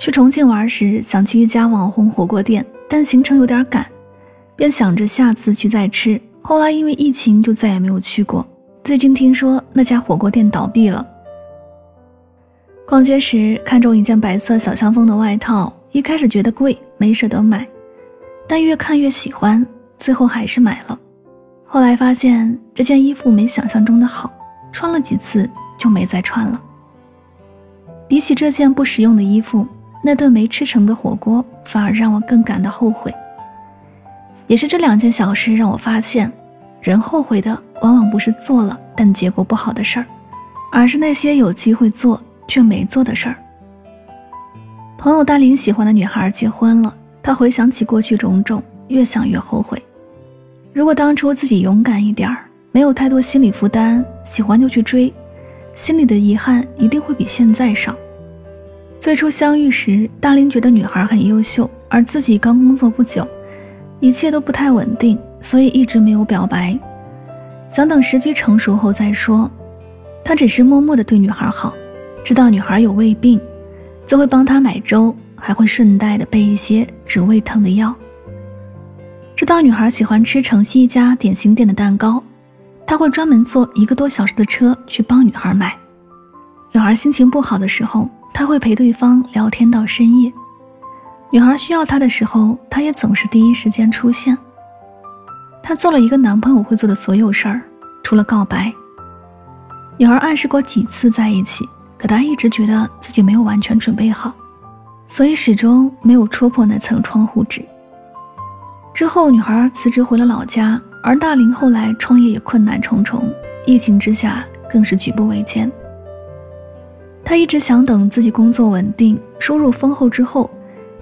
去重庆玩时，想去一家网红火锅店，但行程有点赶，便想着下次去再吃。后来因为疫情，就再也没有去过。最近听说那家火锅店倒闭了。逛街时看中一件白色小香风的外套，一开始觉得贵，没舍得买，但越看越喜欢，最后还是买了。后来发现这件衣服没想象中的好，穿了几次就没再穿了。比起这件不实用的衣服。那顿没吃成的火锅，反而让我更感到后悔。也是这两件小事让我发现，人后悔的往往不是做了但结果不好的事儿，而是那些有机会做却没做的事儿。朋友大林喜欢的女孩结婚了，他回想起过去种种，越想越后悔。如果当初自己勇敢一点儿，没有太多心理负担，喜欢就去追，心里的遗憾一定会比现在少。最初相遇时，大林觉得女孩很优秀，而自己刚工作不久，一切都不太稳定，所以一直没有表白，想等时机成熟后再说。他只是默默的对女孩好，知道女孩有胃病，就会帮她买粥，还会顺带的备一些止胃疼的药。知道女孩喜欢吃城西一家点心店的蛋糕，他会专门坐一个多小时的车去帮女孩买。女孩心情不好的时候。他会陪对方聊天到深夜，女孩需要他的时候，他也总是第一时间出现。他做了一个男朋友会做的所有事儿，除了告白。女孩暗示过几次在一起，可他一直觉得自己没有完全准备好，所以始终没有戳破那层窗户纸。之后，女孩辞职回了老家，而大龄后来创业也困难重重，疫情之下更是举步维艰。他一直想等自己工作稳定、收入丰厚之后，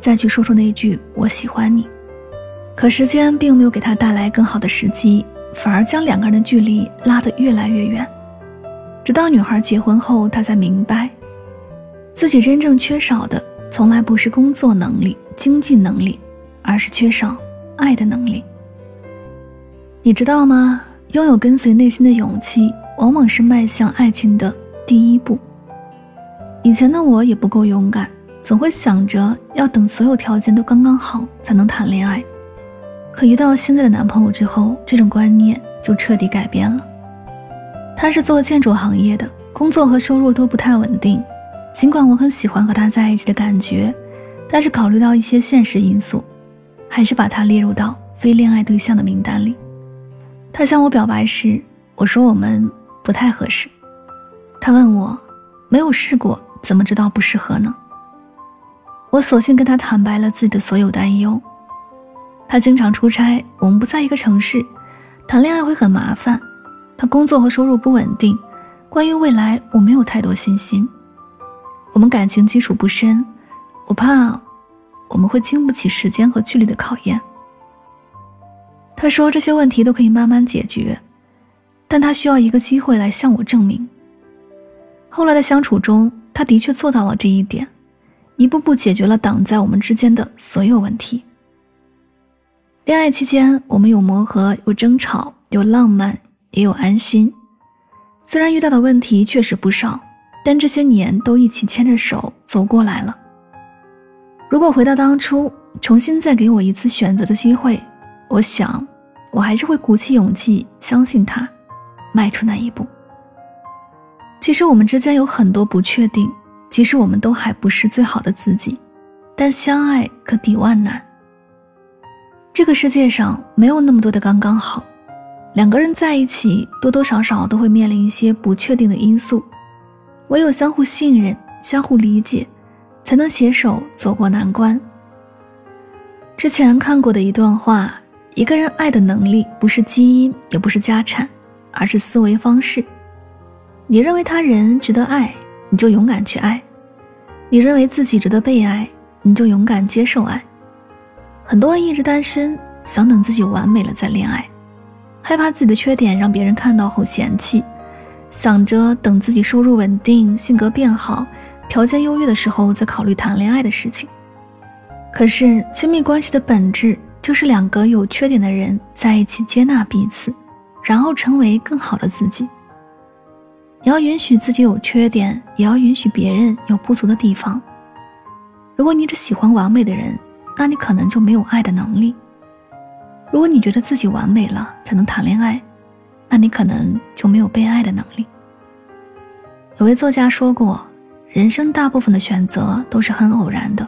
再去说出那句“我喜欢你”。可时间并没有给他带来更好的时机，反而将两个人的距离拉得越来越远。直到女孩结婚后，他才明白，自己真正缺少的从来不是工作能力、经济能力，而是缺少爱的能力。你知道吗？拥有跟随内心的勇气，往往是迈向爱情的第一步。以前的我也不够勇敢，总会想着要等所有条件都刚刚好才能谈恋爱。可遇到现在的男朋友之后，这种观念就彻底改变了。他是做建筑行业的，工作和收入都不太稳定。尽管我很喜欢和他在一起的感觉，但是考虑到一些现实因素，还是把他列入到非恋爱对象的名单里。他向我表白时，我说我们不太合适。他问我，没有试过。怎么知道不适合呢？我索性跟他坦白了自己的所有担忧。他经常出差，我们不在一个城市，谈恋爱会很麻烦。他工作和收入不稳定，关于未来我没有太多信心。我们感情基础不深，我怕我们会经不起时间和距离的考验。他说这些问题都可以慢慢解决，但他需要一个机会来向我证明。后来的相处中。他的确做到了这一点，一步步解决了挡在我们之间的所有问题。恋爱期间，我们有磨合，有争吵，有浪漫，也有安心。虽然遇到的问题确实不少，但这些年都一起牵着手走过来了。如果回到当初，重新再给我一次选择的机会，我想，我还是会鼓起勇气，相信他，迈出那一步。其实我们之间有很多不确定，即使我们都还不是最好的自己，但相爱可抵万难。这个世界上没有那么多的刚刚好，两个人在一起多多少少都会面临一些不确定的因素，唯有相互信任、相互理解，才能携手走过难关。之前看过的一段话：一个人爱的能力不是基因，也不是家产，而是思维方式。你认为他人值得爱，你就勇敢去爱；你认为自己值得被爱，你就勇敢接受爱。很多人一直单身，想等自己完美了再恋爱，害怕自己的缺点让别人看到后嫌弃，想着等自己收入稳定、性格变好、条件优越的时候再考虑谈恋爱的事情。可是，亲密关系的本质就是两个有缺点的人在一起接纳彼此，然后成为更好的自己。你要允许自己有缺点，也要允许别人有不足的地方。如果你只喜欢完美的人，那你可能就没有爱的能力。如果你觉得自己完美了才能谈恋爱，那你可能就没有被爱的能力。有位作家说过，人生大部分的选择都是很偶然的，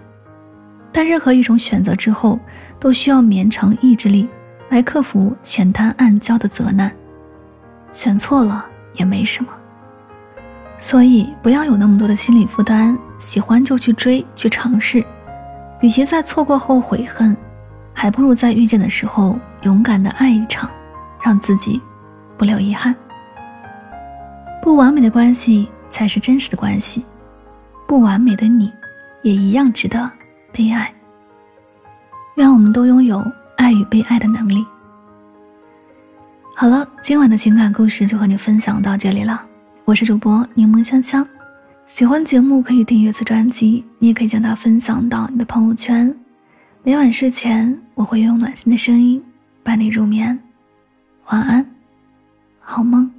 但任何一种选择之后，都需要绵长意志力来克服浅滩暗礁的责难。选错了也没什么，所以不要有那么多的心理负担，喜欢就去追，去尝试。与其在错过后悔恨，还不如在遇见的时候勇敢的爱一场，让自己不留遗憾。不完美的关系才是真实的关系，不完美的你，也一样值得被爱。愿我们都拥有爱与被爱的能力。好了，今晚的情感故事就和你分享到这里了，我是主播柠檬香香。喜欢节目可以订阅此专辑，你也可以将它分享到你的朋友圈。每晚睡前，我会用暖心的声音伴你入眠。晚安，好梦。